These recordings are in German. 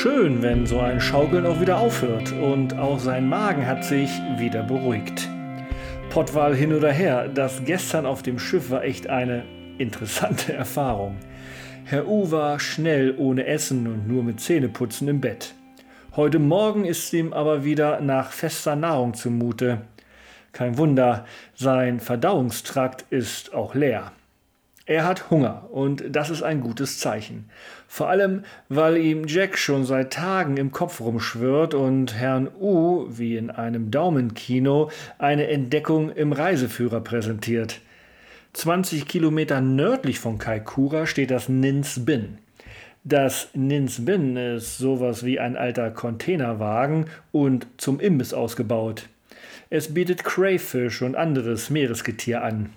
Schön, wenn so ein Schaukeln auch wieder aufhört und auch sein Magen hat sich wieder beruhigt. Pottwal hin oder her, das gestern auf dem Schiff war echt eine interessante Erfahrung. Herr U war schnell ohne Essen und nur mit Zähneputzen im Bett. Heute Morgen ist ihm aber wieder nach fester Nahrung zumute. Kein Wunder, sein Verdauungstrakt ist auch leer. Er hat Hunger und das ist ein gutes Zeichen. Vor allem, weil ihm Jack schon seit Tagen im Kopf rumschwirrt und Herrn U, wie in einem Daumenkino, eine Entdeckung im Reiseführer präsentiert. 20 Kilometer nördlich von Kaikoura steht das Nins Bin. Das Nins Bin ist sowas wie ein alter Containerwagen und zum Imbiss ausgebaut. Es bietet Crayfish und anderes Meeresgetier an.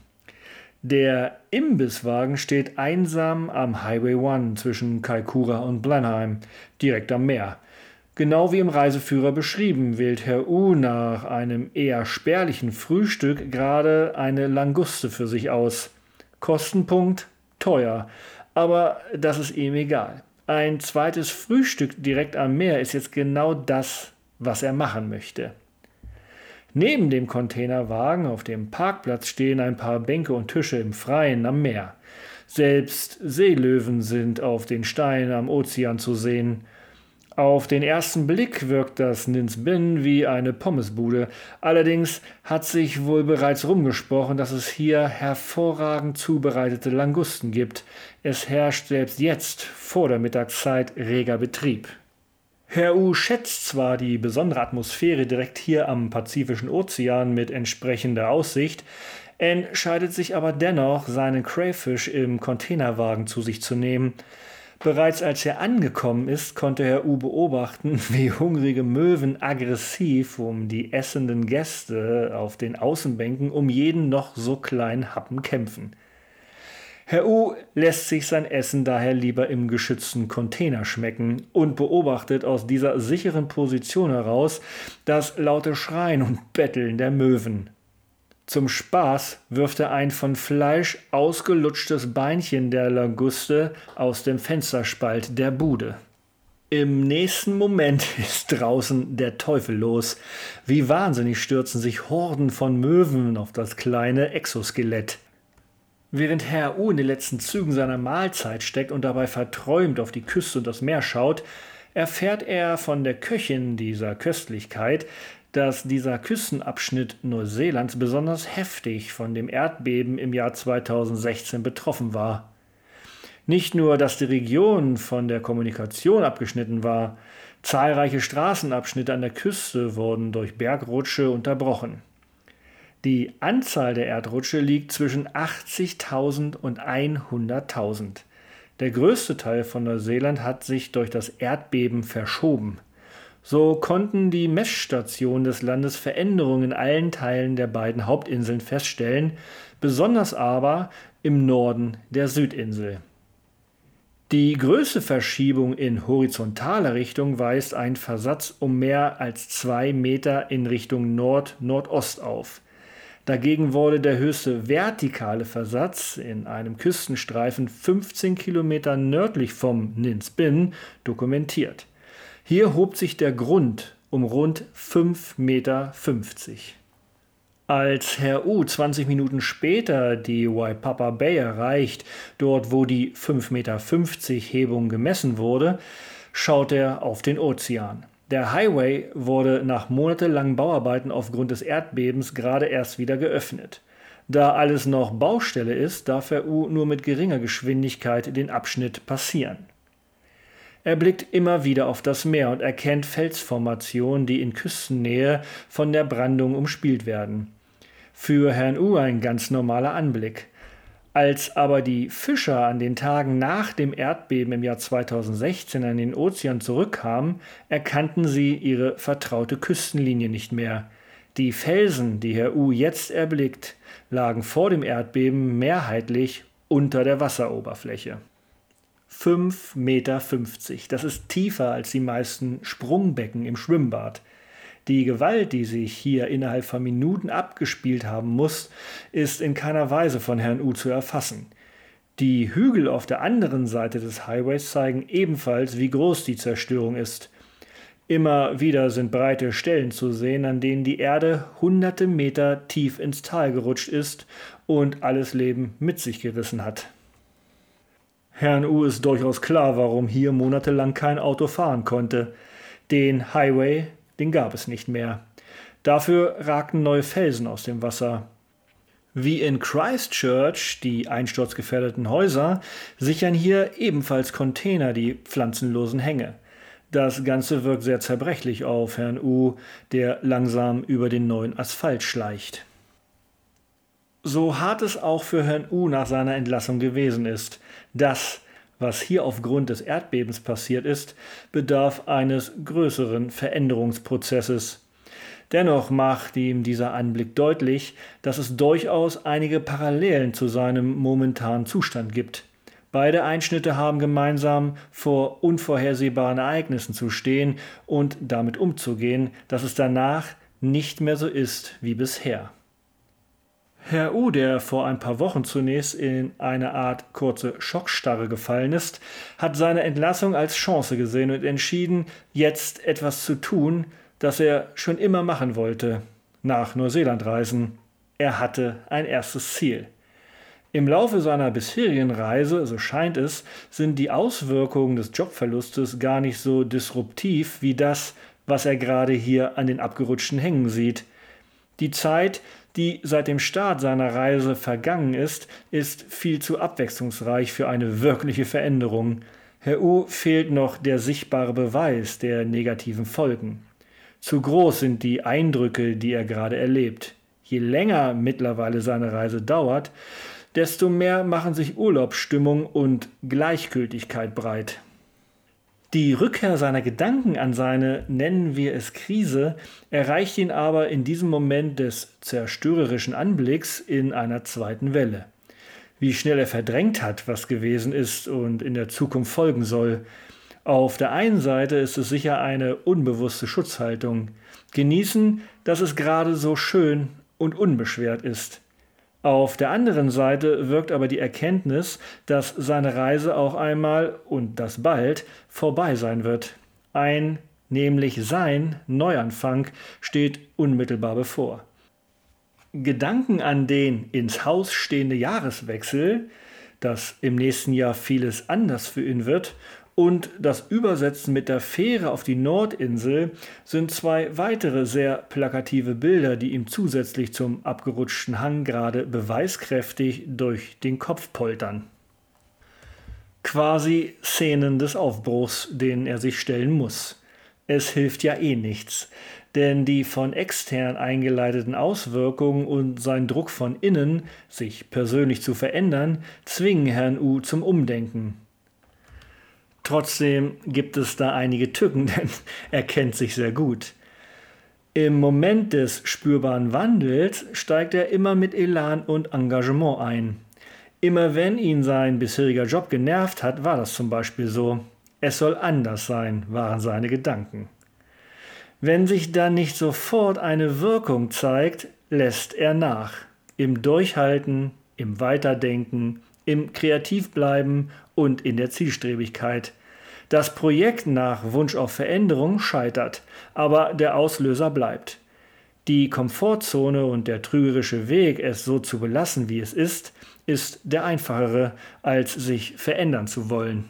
Der Imbisswagen steht einsam am Highway 1 zwischen Kaikoura und Blenheim, direkt am Meer. Genau wie im Reiseführer beschrieben, wählt Herr U nach einem eher spärlichen Frühstück gerade eine Languste für sich aus. Kostenpunkt teuer, aber das ist ihm egal. Ein zweites Frühstück direkt am Meer ist jetzt genau das, was er machen möchte. Neben dem Containerwagen auf dem Parkplatz stehen ein paar Bänke und Tische im Freien am Meer. Selbst Seelöwen sind auf den Steinen am Ozean zu sehen. Auf den ersten Blick wirkt das Ninsbin wie eine Pommesbude. Allerdings hat sich wohl bereits rumgesprochen, dass es hier hervorragend zubereitete Langusten gibt. Es herrscht selbst jetzt vor der Mittagszeit reger Betrieb. Herr U schätzt zwar die besondere Atmosphäre direkt hier am Pazifischen Ozean mit entsprechender Aussicht, entscheidet sich aber dennoch, seinen Crayfish im Containerwagen zu sich zu nehmen. Bereits als er angekommen ist, konnte Herr U beobachten, wie hungrige Möwen aggressiv um die essenden Gäste auf den Außenbänken um jeden noch so kleinen Happen kämpfen. Herr U lässt sich sein Essen daher lieber im geschützten Container schmecken und beobachtet aus dieser sicheren Position heraus das laute Schreien und Betteln der Möwen. Zum Spaß wirft er ein von Fleisch ausgelutschtes Beinchen der Languste aus dem Fensterspalt der Bude. Im nächsten Moment ist draußen der Teufel los. Wie wahnsinnig stürzen sich Horden von Möwen auf das kleine Exoskelett. Während Herr U in den letzten Zügen seiner Mahlzeit steckt und dabei verträumt auf die Küste und das Meer schaut, erfährt er von der Köchin dieser Köstlichkeit, dass dieser Küstenabschnitt Neuseelands besonders heftig von dem Erdbeben im Jahr 2016 betroffen war. Nicht nur, dass die Region von der Kommunikation abgeschnitten war, zahlreiche Straßenabschnitte an der Küste wurden durch Bergrutsche unterbrochen. Die Anzahl der Erdrutsche liegt zwischen 80.000 und 100.000. Der größte Teil von Neuseeland hat sich durch das Erdbeben verschoben. So konnten die Messstationen des Landes Veränderungen in allen Teilen der beiden Hauptinseln feststellen, besonders aber im Norden der Südinsel. Die größte Verschiebung in horizontaler Richtung weist ein Versatz um mehr als zwei Meter in Richtung Nord-Nordost auf. Dagegen wurde der höchste vertikale Versatz in einem Küstenstreifen 15 Kilometer nördlich vom Nins Bin dokumentiert. Hier hob sich der Grund um rund 5,50 Meter. Als Herr U 20 Minuten später die Waipapa Bay erreicht, dort wo die 5,50 Meter Hebung gemessen wurde, schaut er auf den Ozean. Der Highway wurde nach monatelangen Bauarbeiten aufgrund des Erdbebens gerade erst wieder geöffnet. Da alles noch Baustelle ist, darf Herr U nur mit geringer Geschwindigkeit den Abschnitt passieren. Er blickt immer wieder auf das Meer und erkennt Felsformationen, die in Küstennähe von der Brandung umspielt werden. Für Herrn U ein ganz normaler Anblick. Als aber die Fischer an den Tagen nach dem Erdbeben im Jahr 2016 an den Ozean zurückkamen, erkannten sie ihre vertraute Küstenlinie nicht mehr. Die Felsen, die Herr U jetzt erblickt, lagen vor dem Erdbeben mehrheitlich unter der Wasseroberfläche. 5,50 Meter, das ist tiefer als die meisten Sprungbecken im Schwimmbad. Die Gewalt, die sich hier innerhalb von Minuten abgespielt haben muss, ist in keiner Weise von Herrn U zu erfassen. Die Hügel auf der anderen Seite des Highways zeigen ebenfalls, wie groß die Zerstörung ist. Immer wieder sind breite Stellen zu sehen, an denen die Erde hunderte Meter tief ins Tal gerutscht ist und alles Leben mit sich gerissen hat. Herrn U ist durchaus klar, warum hier monatelang kein Auto fahren konnte. Den Highway, den gab es nicht mehr. Dafür ragten neue Felsen aus dem Wasser. Wie in Christchurch, die einsturzgefährdeten Häuser, sichern hier ebenfalls Container die pflanzenlosen Hänge. Das Ganze wirkt sehr zerbrechlich auf Herrn U, der langsam über den neuen Asphalt schleicht. So hart es auch für Herrn U nach seiner Entlassung gewesen ist, das, was hier aufgrund des Erdbebens passiert ist, bedarf eines größeren Veränderungsprozesses. Dennoch macht ihm dieser Anblick deutlich, dass es durchaus einige Parallelen zu seinem momentanen Zustand gibt. Beide Einschnitte haben gemeinsam vor unvorhersehbaren Ereignissen zu stehen und damit umzugehen, dass es danach nicht mehr so ist wie bisher. Herr U, der vor ein paar Wochen zunächst in eine Art kurze Schockstarre gefallen ist, hat seine Entlassung als Chance gesehen und entschieden, jetzt etwas zu tun, das er schon immer machen wollte, nach Neuseeland reisen. Er hatte ein erstes Ziel. Im Laufe seiner bisherigen Reise, so scheint es, sind die Auswirkungen des Jobverlustes gar nicht so disruptiv wie das, was er gerade hier an den abgerutschten Hängen sieht. Die Zeit, die seit dem Start seiner Reise vergangen ist, ist viel zu abwechslungsreich für eine wirkliche Veränderung. Herr U fehlt noch der sichtbare Beweis der negativen Folgen. Zu groß sind die Eindrücke, die er gerade erlebt. Je länger mittlerweile seine Reise dauert, desto mehr machen sich Urlaubsstimmung und Gleichgültigkeit breit. Die Rückkehr seiner Gedanken an seine, nennen wir es Krise, erreicht ihn aber in diesem Moment des zerstörerischen Anblicks in einer zweiten Welle. Wie schnell er verdrängt hat, was gewesen ist und in der Zukunft folgen soll, auf der einen Seite ist es sicher eine unbewusste Schutzhaltung. Genießen, dass es gerade so schön und unbeschwert ist. Auf der anderen Seite wirkt aber die Erkenntnis, dass seine Reise auch einmal und das bald vorbei sein wird. Ein, nämlich sein Neuanfang steht unmittelbar bevor. Gedanken an den ins Haus stehende Jahreswechsel, dass im nächsten Jahr vieles anders für ihn wird und das Übersetzen mit der Fähre auf die Nordinsel sind zwei weitere sehr plakative Bilder, die ihm zusätzlich zum abgerutschten Hang gerade beweiskräftig durch den Kopf poltern. Quasi Szenen des Aufbruchs, denen er sich stellen muss. Es hilft ja eh nichts, denn die von extern eingeleiteten Auswirkungen und sein Druck von innen, sich persönlich zu verändern, zwingen Herrn U zum Umdenken. Trotzdem gibt es da einige Tücken, denn er kennt sich sehr gut. Im Moment des spürbaren Wandels steigt er immer mit Elan und Engagement ein. Immer wenn ihn sein bisheriger Job genervt hat, war das zum Beispiel so. Es soll anders sein, waren seine Gedanken. Wenn sich dann nicht sofort eine Wirkung zeigt, lässt er nach. Im Durchhalten, im Weiterdenken, im Kreativbleiben und in der Zielstrebigkeit. Das Projekt nach Wunsch auf Veränderung scheitert, aber der Auslöser bleibt. Die Komfortzone und der trügerische Weg, es so zu belassen, wie es ist, ist der einfachere, als sich verändern zu wollen.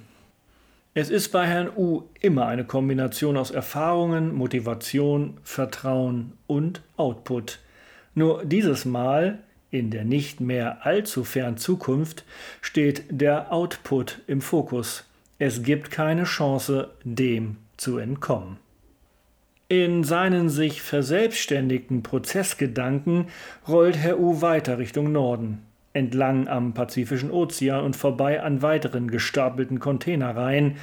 Es ist bei Herrn U immer eine Kombination aus Erfahrungen, Motivation, Vertrauen und Output. Nur dieses Mal, in der nicht mehr allzu fernen Zukunft, steht der Output im Fokus. Es gibt keine Chance, dem zu entkommen. In seinen sich verselbstständigten Prozessgedanken rollt Herr U weiter Richtung Norden, entlang am Pazifischen Ozean und vorbei an weiteren gestapelten Containerreihen,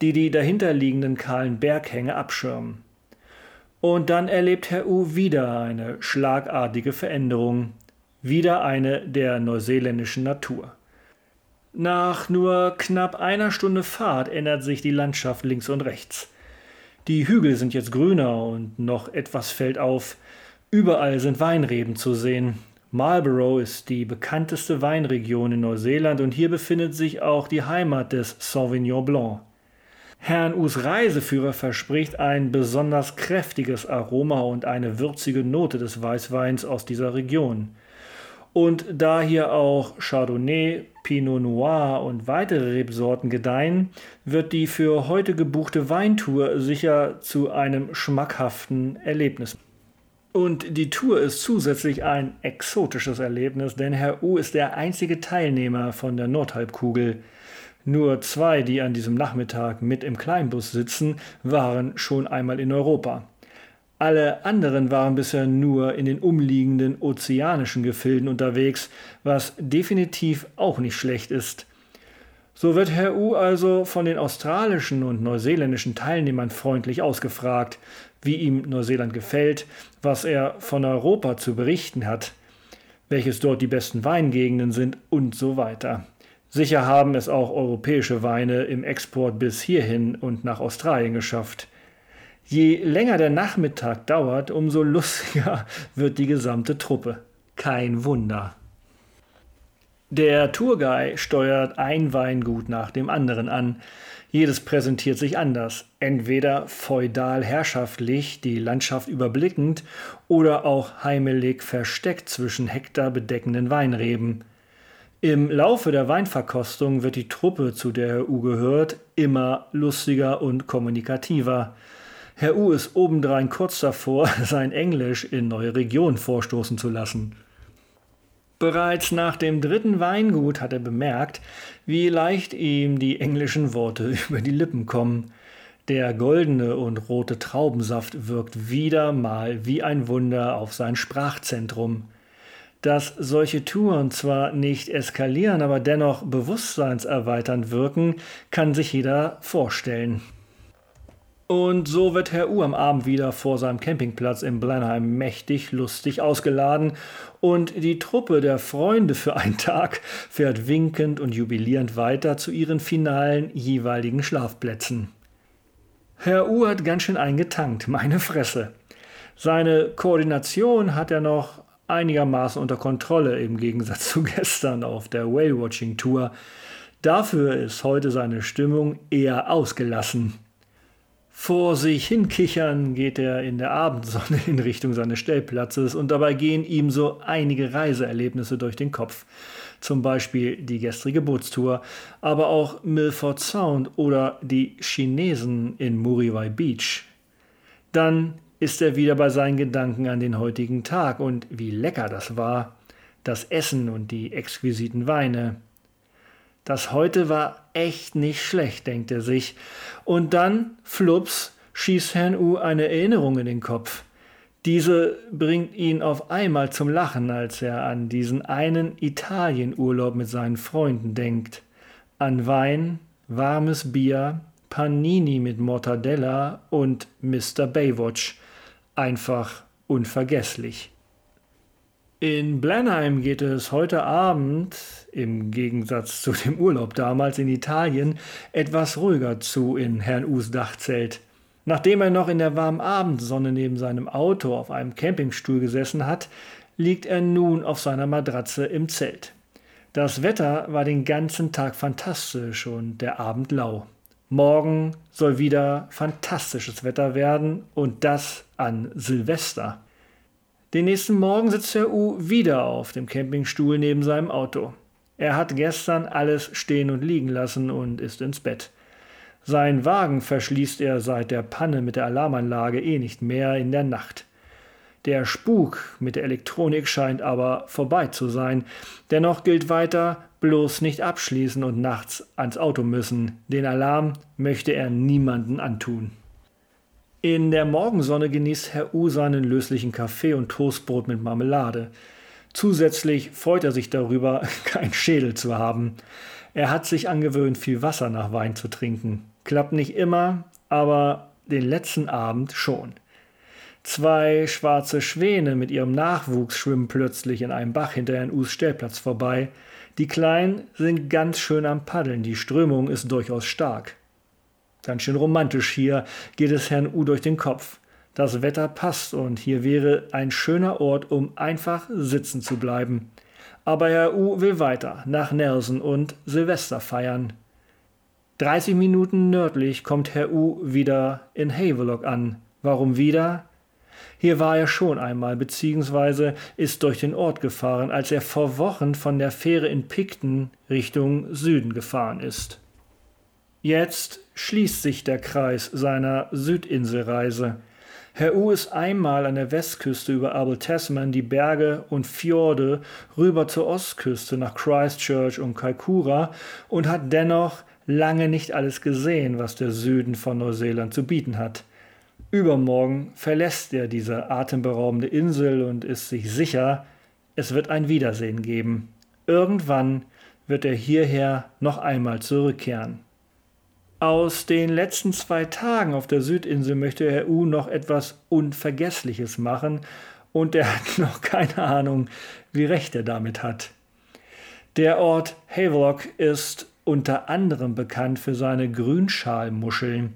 die die dahinterliegenden kahlen Berghänge abschirmen. Und dann erlebt Herr U wieder eine schlagartige Veränderung, wieder eine der neuseeländischen Natur. Nach nur knapp einer Stunde Fahrt ändert sich die Landschaft links und rechts. Die Hügel sind jetzt grüner und noch etwas fällt auf. Überall sind Weinreben zu sehen. Marlborough ist die bekannteste Weinregion in Neuseeland und hier befindet sich auch die Heimat des Sauvignon Blanc. Herrn Us Reiseführer verspricht ein besonders kräftiges Aroma und eine würzige Note des Weißweins aus dieser Region. Und da hier auch Chardonnay, Pinot Noir und weitere Rebsorten gedeihen, wird die für heute gebuchte Weintour sicher zu einem schmackhaften Erlebnis. Und die Tour ist zusätzlich ein exotisches Erlebnis, denn Herr U ist der einzige Teilnehmer von der Nordhalbkugel. Nur zwei, die an diesem Nachmittag mit im Kleinbus sitzen, waren schon einmal in Europa. Alle anderen waren bisher nur in den umliegenden ozeanischen Gefilden unterwegs, was definitiv auch nicht schlecht ist. So wird Herr U also von den australischen und neuseeländischen Teilnehmern freundlich ausgefragt, wie ihm Neuseeland gefällt, was er von Europa zu berichten hat, welches dort die besten Weingegenden sind und so weiter. Sicher haben es auch europäische Weine im Export bis hierhin und nach Australien geschafft. Je länger der Nachmittag dauert, umso lustiger wird die gesamte Truppe. Kein Wunder. Der Tourguide steuert ein Weingut nach dem anderen an. Jedes präsentiert sich anders, entweder feudal herrschaftlich, die Landschaft überblickend, oder auch heimelig versteckt zwischen hektarbedeckenden Weinreben. Im Laufe der Weinverkostung wird die Truppe, zu der U gehört, immer lustiger und kommunikativer. Herr U ist obendrein kurz davor, sein Englisch in neue Regionen vorstoßen zu lassen. Bereits nach dem dritten Weingut hat er bemerkt, wie leicht ihm die englischen Worte über die Lippen kommen. Der goldene und rote Traubensaft wirkt wieder mal wie ein Wunder auf sein Sprachzentrum. Dass solche Touren zwar nicht eskalieren, aber dennoch bewusstseinserweiternd wirken, kann sich jeder vorstellen. Und so wird Herr U am Abend wieder vor seinem Campingplatz in Blenheim mächtig lustig ausgeladen und die Truppe der Freunde für einen Tag fährt winkend und jubilierend weiter zu ihren finalen jeweiligen Schlafplätzen. Herr U hat ganz schön eingetankt, meine Fresse. Seine Koordination hat er noch einigermaßen unter Kontrolle im Gegensatz zu gestern auf der Whale-Watching-Tour. Dafür ist heute seine Stimmung eher ausgelassen. Vor sich hinkichern geht er in der Abendsonne in Richtung seines Stellplatzes und dabei gehen ihm so einige Reiseerlebnisse durch den Kopf. Zum Beispiel die gestrige Bootstour, aber auch Milford Sound oder die Chinesen in Muriwai Beach. Dann ist er wieder bei seinen Gedanken an den heutigen Tag und wie lecker das war. Das Essen und die exquisiten Weine. Das heute war echt nicht schlecht, denkt er sich. Und dann, flups, schießt Herrn U eine Erinnerung in den Kopf. Diese bringt ihn auf einmal zum Lachen, als er an diesen einen Italienurlaub mit seinen Freunden denkt. An Wein, warmes Bier, Panini mit Mortadella und Mr. Baywatch einfach unvergesslich. In Blenheim geht es heute Abend, im Gegensatz zu dem Urlaub damals in Italien, etwas ruhiger zu in Herrn Us Dachzelt. Nachdem er noch in der warmen Abendsonne neben seinem Auto auf einem Campingstuhl gesessen hat, liegt er nun auf seiner Matratze im Zelt. Das Wetter war den ganzen Tag fantastisch und der Abend lau. Morgen soll wieder fantastisches Wetter werden und das an Silvester. Den nächsten Morgen sitzt Herr U wieder auf dem Campingstuhl neben seinem Auto. Er hat gestern alles stehen und liegen lassen und ist ins Bett. Sein Wagen verschließt er seit der Panne mit der Alarmanlage eh nicht mehr in der Nacht. Der Spuk mit der Elektronik scheint aber vorbei zu sein. Dennoch gilt weiter, bloß nicht abschließen und nachts ans Auto müssen. Den Alarm möchte er niemanden antun. In der Morgensonne genießt Herr U seinen löslichen Kaffee und Toastbrot mit Marmelade. Zusätzlich freut er sich darüber, kein Schädel zu haben. Er hat sich angewöhnt, viel Wasser nach Wein zu trinken. Klappt nicht immer, aber den letzten Abend schon. Zwei schwarze Schwäne mit ihrem Nachwuchs schwimmen plötzlich in einem Bach hinter Herrn Us Stellplatz vorbei. Die Kleinen sind ganz schön am Paddeln, die Strömung ist durchaus stark. Ganz schön romantisch hier geht es Herrn U durch den Kopf. Das Wetter passt und hier wäre ein schöner Ort, um einfach sitzen zu bleiben. Aber Herr U will weiter, nach Nelson und Silvester feiern. 30 Minuten nördlich kommt Herr U wieder in Havelock an. Warum wieder? Hier war er schon einmal, beziehungsweise ist durch den Ort gefahren, als er vor Wochen von der Fähre in Picton Richtung Süden gefahren ist. Jetzt schließt sich der Kreis seiner Südinselreise. Herr U ist einmal an der Westküste über Abel Tasman die Berge und Fjorde rüber zur Ostküste nach Christchurch und Kaikoura und hat dennoch lange nicht alles gesehen, was der Süden von Neuseeland zu bieten hat. Übermorgen verlässt er diese atemberaubende Insel und ist sich sicher, es wird ein Wiedersehen geben. Irgendwann wird er hierher noch einmal zurückkehren. Aus den letzten zwei Tagen auf der Südinsel möchte Herr U noch etwas Unvergessliches machen und er hat noch keine Ahnung, wie recht er damit hat. Der Ort Havelock ist unter anderem bekannt für seine Grünschalmuscheln.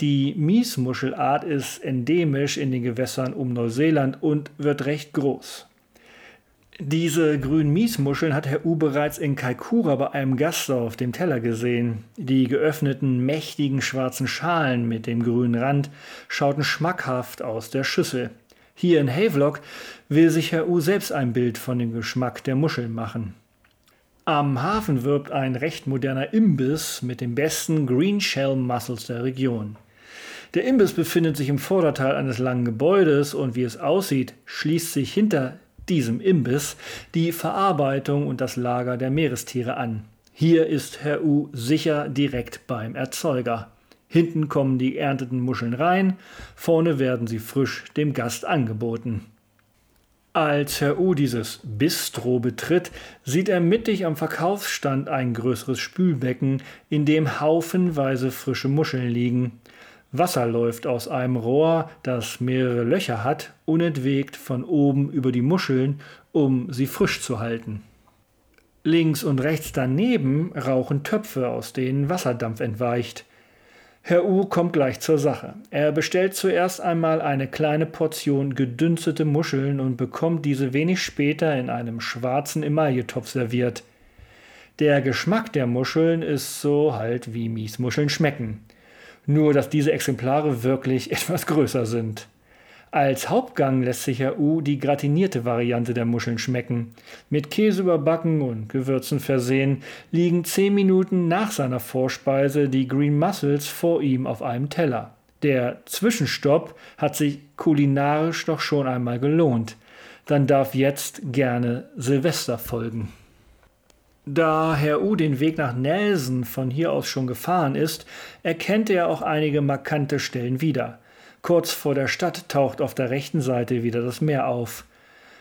Die Miesmuschelart ist endemisch in den Gewässern um Neuseeland und wird recht groß. Diese grünen Miesmuscheln hat Herr U bereits in Kaikoura bei einem Gast auf dem Teller gesehen. Die geöffneten, mächtigen schwarzen Schalen mit dem grünen Rand schauten schmackhaft aus der Schüssel. Hier in Havelock will sich Herr U selbst ein Bild von dem Geschmack der Muscheln machen. Am Hafen wirbt ein recht moderner Imbiss mit den besten Green Shell Mussels der Region. Der Imbiss befindet sich im Vorderteil eines langen Gebäudes und wie es aussieht, schließt sich hinter diesem Imbiss die Verarbeitung und das Lager der Meerestiere an. Hier ist Herr U sicher direkt beim Erzeuger. Hinten kommen die ernteten Muscheln rein, vorne werden sie frisch dem Gast angeboten. Als Herr U dieses Bistro betritt, sieht er mittig am Verkaufsstand ein größeres Spülbecken, in dem haufenweise frische Muscheln liegen. Wasser läuft aus einem Rohr, das mehrere Löcher hat, unentwegt von oben über die Muscheln, um sie frisch zu halten. Links und rechts daneben rauchen Töpfe, aus denen Wasserdampf entweicht. Herr U kommt gleich zur Sache. Er bestellt zuerst einmal eine kleine Portion gedünstete Muscheln und bekommt diese wenig später in einem schwarzen Emailletopf serviert. Der Geschmack der Muscheln ist so halt wie Miesmuscheln schmecken nur dass diese Exemplare wirklich etwas größer sind. Als Hauptgang lässt sich Herr U die gratinierte Variante der Muscheln schmecken. Mit Käse überbacken und Gewürzen versehen, liegen zehn Minuten nach seiner Vorspeise die Green Mussels vor ihm auf einem Teller. Der Zwischenstopp hat sich kulinarisch doch schon einmal gelohnt. Dann darf jetzt gerne Silvester folgen. Da Herr U den Weg nach Nelson von hier aus schon gefahren ist, erkennt er auch einige markante Stellen wieder. Kurz vor der Stadt taucht auf der rechten Seite wieder das Meer auf.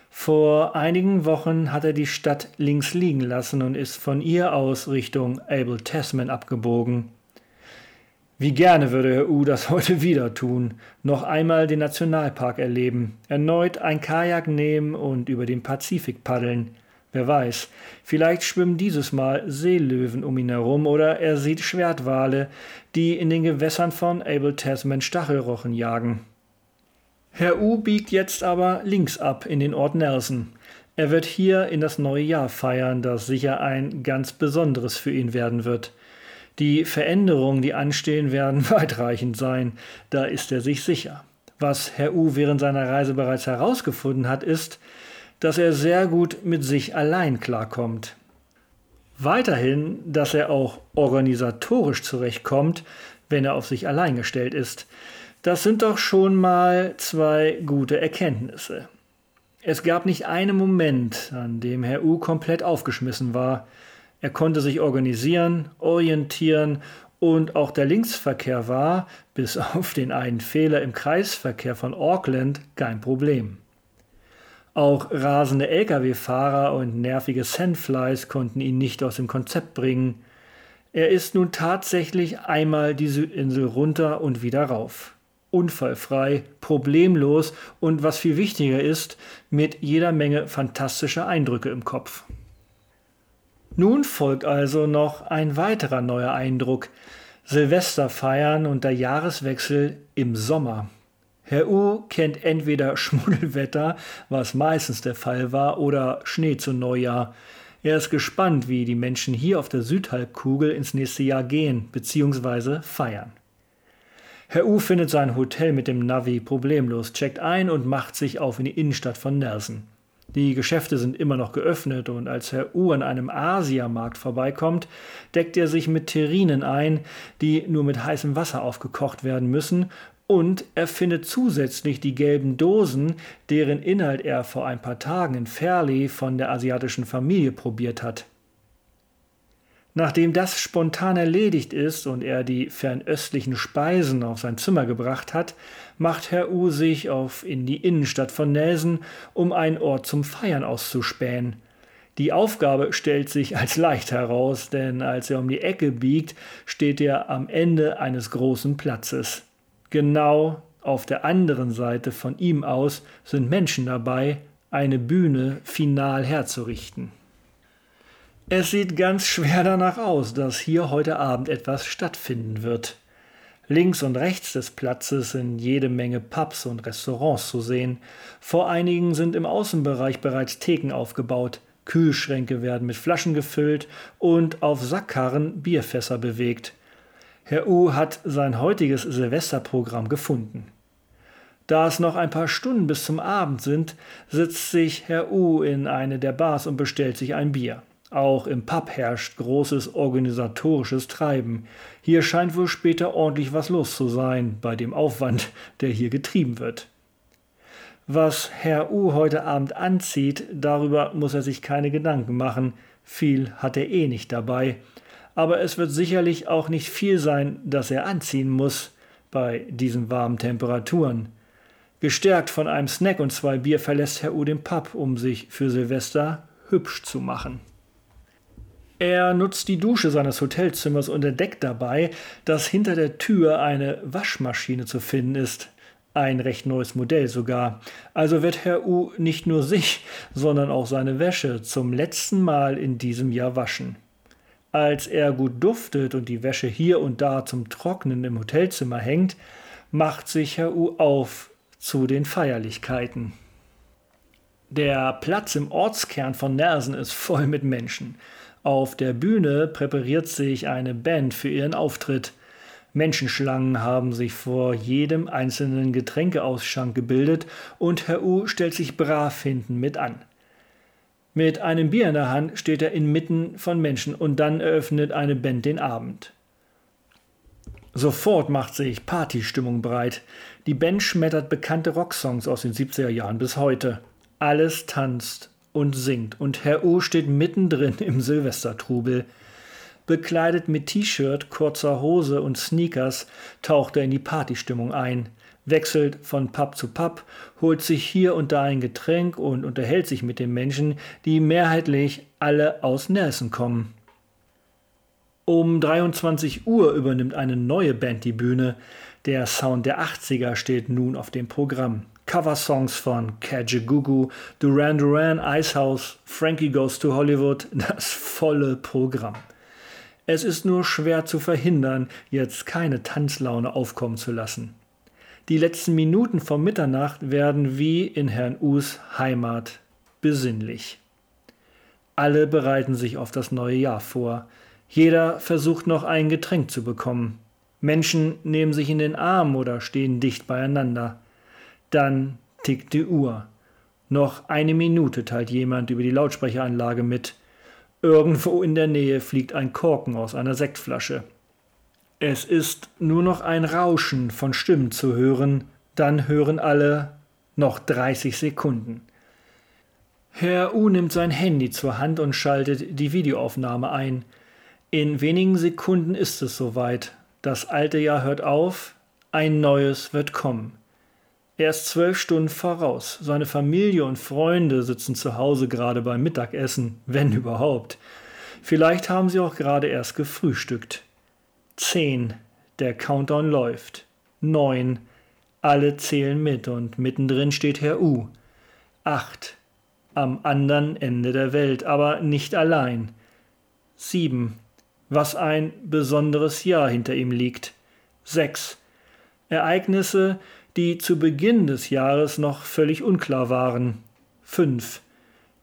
Vor einigen Wochen hat er die Stadt links liegen lassen und ist von ihr aus Richtung Abel Tasman abgebogen. Wie gerne würde Herr U das heute wieder tun, noch einmal den Nationalpark erleben, erneut ein Kajak nehmen und über den Pazifik paddeln. Wer weiß, vielleicht schwimmen dieses Mal Seelöwen um ihn herum oder er sieht Schwertwale, die in den Gewässern von Abel Tasman Stachelrochen jagen. Herr U biegt jetzt aber links ab in den Ort Nelson. Er wird hier in das neue Jahr feiern, das sicher ein ganz besonderes für ihn werden wird. Die Veränderungen, die anstehen, werden weitreichend sein, da ist er sich sicher. Was Herr U während seiner Reise bereits herausgefunden hat, ist, dass er sehr gut mit sich allein klarkommt. Weiterhin, dass er auch organisatorisch zurechtkommt, wenn er auf sich allein gestellt ist. Das sind doch schon mal zwei gute Erkenntnisse. Es gab nicht einen Moment, an dem Herr U komplett aufgeschmissen war. Er konnte sich organisieren, orientieren und auch der Linksverkehr war, bis auf den einen Fehler im Kreisverkehr von Auckland, kein Problem. Auch rasende Lkw-Fahrer und nervige Sandflies konnten ihn nicht aus dem Konzept bringen. Er ist nun tatsächlich einmal die Südinsel runter und wieder rauf. Unfallfrei, problemlos und was viel wichtiger ist, mit jeder Menge fantastischer Eindrücke im Kopf. Nun folgt also noch ein weiterer neuer Eindruck. Silvester feiern und der Jahreswechsel im Sommer. Herr U kennt entweder Schmuddelwetter, was meistens der Fall war, oder Schnee zu Neujahr. Er ist gespannt, wie die Menschen hier auf der Südhalbkugel ins nächste Jahr gehen bzw. feiern. Herr U findet sein Hotel mit dem Navi problemlos, checkt ein und macht sich auf in die Innenstadt von Nelson. Die Geschäfte sind immer noch geöffnet und als Herr U an einem Asiamarkt vorbeikommt, deckt er sich mit Terrinen ein, die nur mit heißem Wasser aufgekocht werden müssen und er findet zusätzlich die gelben Dosen, deren Inhalt er vor ein paar Tagen in Fairley von der asiatischen Familie probiert hat. Nachdem das spontan erledigt ist und er die fernöstlichen Speisen auf sein Zimmer gebracht hat, macht Herr U sich auf in die Innenstadt von Nelson, um einen Ort zum Feiern auszuspähen. Die Aufgabe stellt sich als leicht heraus, denn als er um die Ecke biegt, steht er am Ende eines großen Platzes. Genau auf der anderen Seite von ihm aus sind Menschen dabei, eine Bühne final herzurichten. Es sieht ganz schwer danach aus, dass hier heute Abend etwas stattfinden wird. Links und rechts des Platzes sind jede Menge Pubs und Restaurants zu sehen. Vor einigen sind im Außenbereich bereits Theken aufgebaut. Kühlschränke werden mit Flaschen gefüllt und auf Sackkarren Bierfässer bewegt. Herr U hat sein heutiges Silvesterprogramm gefunden. Da es noch ein paar Stunden bis zum Abend sind, sitzt sich Herr U in eine der Bars und bestellt sich ein Bier. Auch im Pub herrscht großes organisatorisches Treiben. Hier scheint wohl später ordentlich was los zu sein bei dem Aufwand, der hier getrieben wird. Was Herr U heute Abend anzieht, darüber muss er sich keine Gedanken machen. Viel hat er eh nicht dabei. Aber es wird sicherlich auch nicht viel sein, das er anziehen muss bei diesen warmen Temperaturen. Gestärkt von einem Snack und zwei Bier verlässt Herr U den Pub, um sich für Silvester hübsch zu machen. Er nutzt die Dusche seines Hotelzimmers und entdeckt dabei, dass hinter der Tür eine Waschmaschine zu finden ist. Ein recht neues Modell sogar. Also wird Herr U nicht nur sich, sondern auch seine Wäsche zum letzten Mal in diesem Jahr waschen. Als er gut duftet und die Wäsche hier und da zum Trocknen im Hotelzimmer hängt, macht sich Herr U auf zu den Feierlichkeiten. Der Platz im Ortskern von Nersen ist voll mit Menschen. Auf der Bühne präpariert sich eine Band für ihren Auftritt. Menschenschlangen haben sich vor jedem einzelnen Getränkeausschank gebildet und Herr U stellt sich brav hinten mit an. Mit einem Bier in der Hand steht er inmitten von Menschen und dann eröffnet eine Band den Abend. Sofort macht sich Partystimmung breit. Die Band schmettert bekannte Rocksongs aus den 70er Jahren bis heute. Alles tanzt und singt und Herr U steht mittendrin im Silvestertrubel. Bekleidet mit T-Shirt, kurzer Hose und Sneakers taucht er in die Partystimmung ein, wechselt von Pub zu Pub, holt sich hier und da ein Getränk und unterhält sich mit den Menschen, die mehrheitlich alle aus Nelson kommen. Um 23 Uhr übernimmt eine neue Band die Bühne. Der Sound der 80er steht nun auf dem Programm. Coversongs von Kajagoogoo, Duran Duran, Icehouse, Frankie Goes to Hollywood, das volle Programm. Es ist nur schwer zu verhindern, jetzt keine Tanzlaune aufkommen zu lassen. Die letzten Minuten vor Mitternacht werden wie in Herrn Us Heimat besinnlich. Alle bereiten sich auf das neue Jahr vor. Jeder versucht noch ein Getränk zu bekommen. Menschen nehmen sich in den Arm oder stehen dicht beieinander. Dann tickt die Uhr. Noch eine Minute teilt jemand über die Lautsprecheranlage mit. Irgendwo in der Nähe fliegt ein Korken aus einer Sektflasche. Es ist nur noch ein Rauschen von Stimmen zu hören, dann hören alle noch 30 Sekunden. Herr U nimmt sein Handy zur Hand und schaltet die Videoaufnahme ein. In wenigen Sekunden ist es soweit. Das alte Jahr hört auf, ein neues wird kommen. Er ist zwölf Stunden voraus. Seine Familie und Freunde sitzen zu Hause gerade beim Mittagessen, wenn überhaupt. Vielleicht haben sie auch gerade erst gefrühstückt. Zehn. Der Countdown läuft. Neun. Alle zählen mit und mittendrin steht Herr U. Acht. Am anderen Ende der Welt, aber nicht allein. Sieben. Was ein besonderes Jahr hinter ihm liegt. Sechs. Ereignisse, die zu Beginn des Jahres noch völlig unklar waren. 5.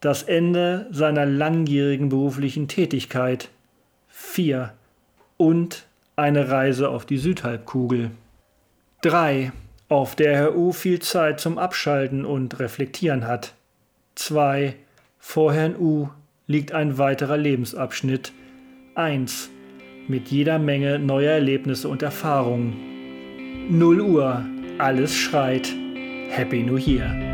Das Ende seiner langjährigen beruflichen Tätigkeit. 4. Und eine Reise auf die Südhalbkugel. 3. Auf der Herr U viel Zeit zum Abschalten und Reflektieren hat. 2. Vor Herrn U liegt ein weiterer Lebensabschnitt. 1. Mit jeder Menge neuer Erlebnisse und Erfahrungen. 0 Uhr. Alles schreit. Happy New Year.